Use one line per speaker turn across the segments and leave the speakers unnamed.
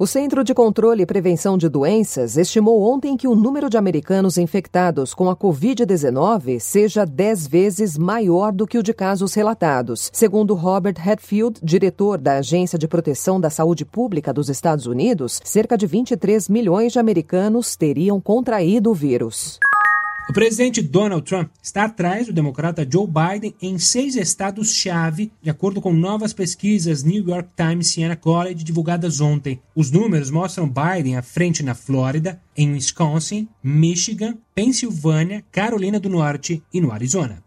O Centro de Controle e Prevenção de Doenças estimou ontem que o número de americanos infectados com a Covid-19 seja 10 vezes maior do que o de casos relatados. Segundo Robert Hatfield, diretor da Agência de Proteção da Saúde Pública dos Estados Unidos, cerca de 23 milhões de americanos teriam contraído o vírus.
O presidente Donald Trump está atrás do democrata Joe Biden em seis estados-chave, de acordo com novas pesquisas New York Times Siena College divulgadas ontem. Os números mostram Biden à frente na Flórida, em Wisconsin, Michigan, Pensilvânia, Carolina do Norte e no Arizona.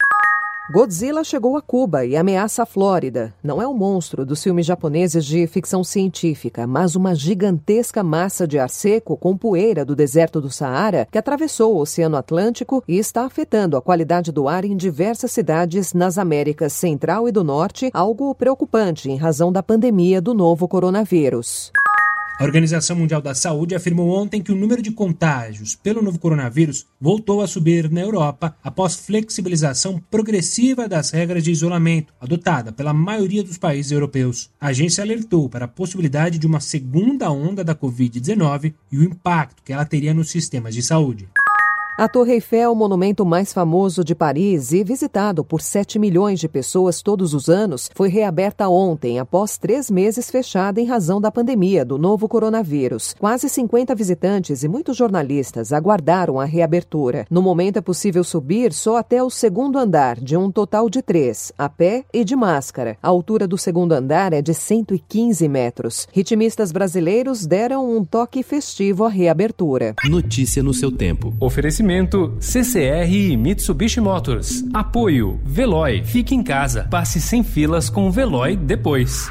Godzilla chegou a Cuba e ameaça a Flórida. Não é um monstro dos filmes japoneses de ficção científica, mas uma gigantesca massa de ar seco com poeira do deserto do Saara que atravessou o Oceano Atlântico e está afetando a qualidade do ar em diversas cidades nas Américas Central e do Norte, algo preocupante em razão da pandemia do novo coronavírus.
A Organização Mundial da Saúde afirmou ontem que o número de contágios pelo novo coronavírus voltou a subir na Europa após flexibilização progressiva das regras de isolamento adotada pela maioria dos países europeus. A agência alertou para a possibilidade de uma segunda onda da Covid-19 e o impacto que ela teria nos sistemas de saúde.
A Torre Eiffel, monumento mais famoso de Paris e visitado por 7 milhões de pessoas todos os anos, foi reaberta ontem, após três meses fechada em razão da pandemia do novo coronavírus. Quase 50 visitantes e muitos jornalistas aguardaram a reabertura. No momento é possível subir só até o segundo andar, de um total de três, a pé e de máscara. A altura do segundo andar é de 115 metros. Ritmistas brasileiros deram um toque festivo à reabertura.
Notícia no seu tempo.
Oferecimento Oferecimento CCR e Mitsubishi Motors. Apoio Veloy. Fique em casa. Passe sem filas com o Veloy depois.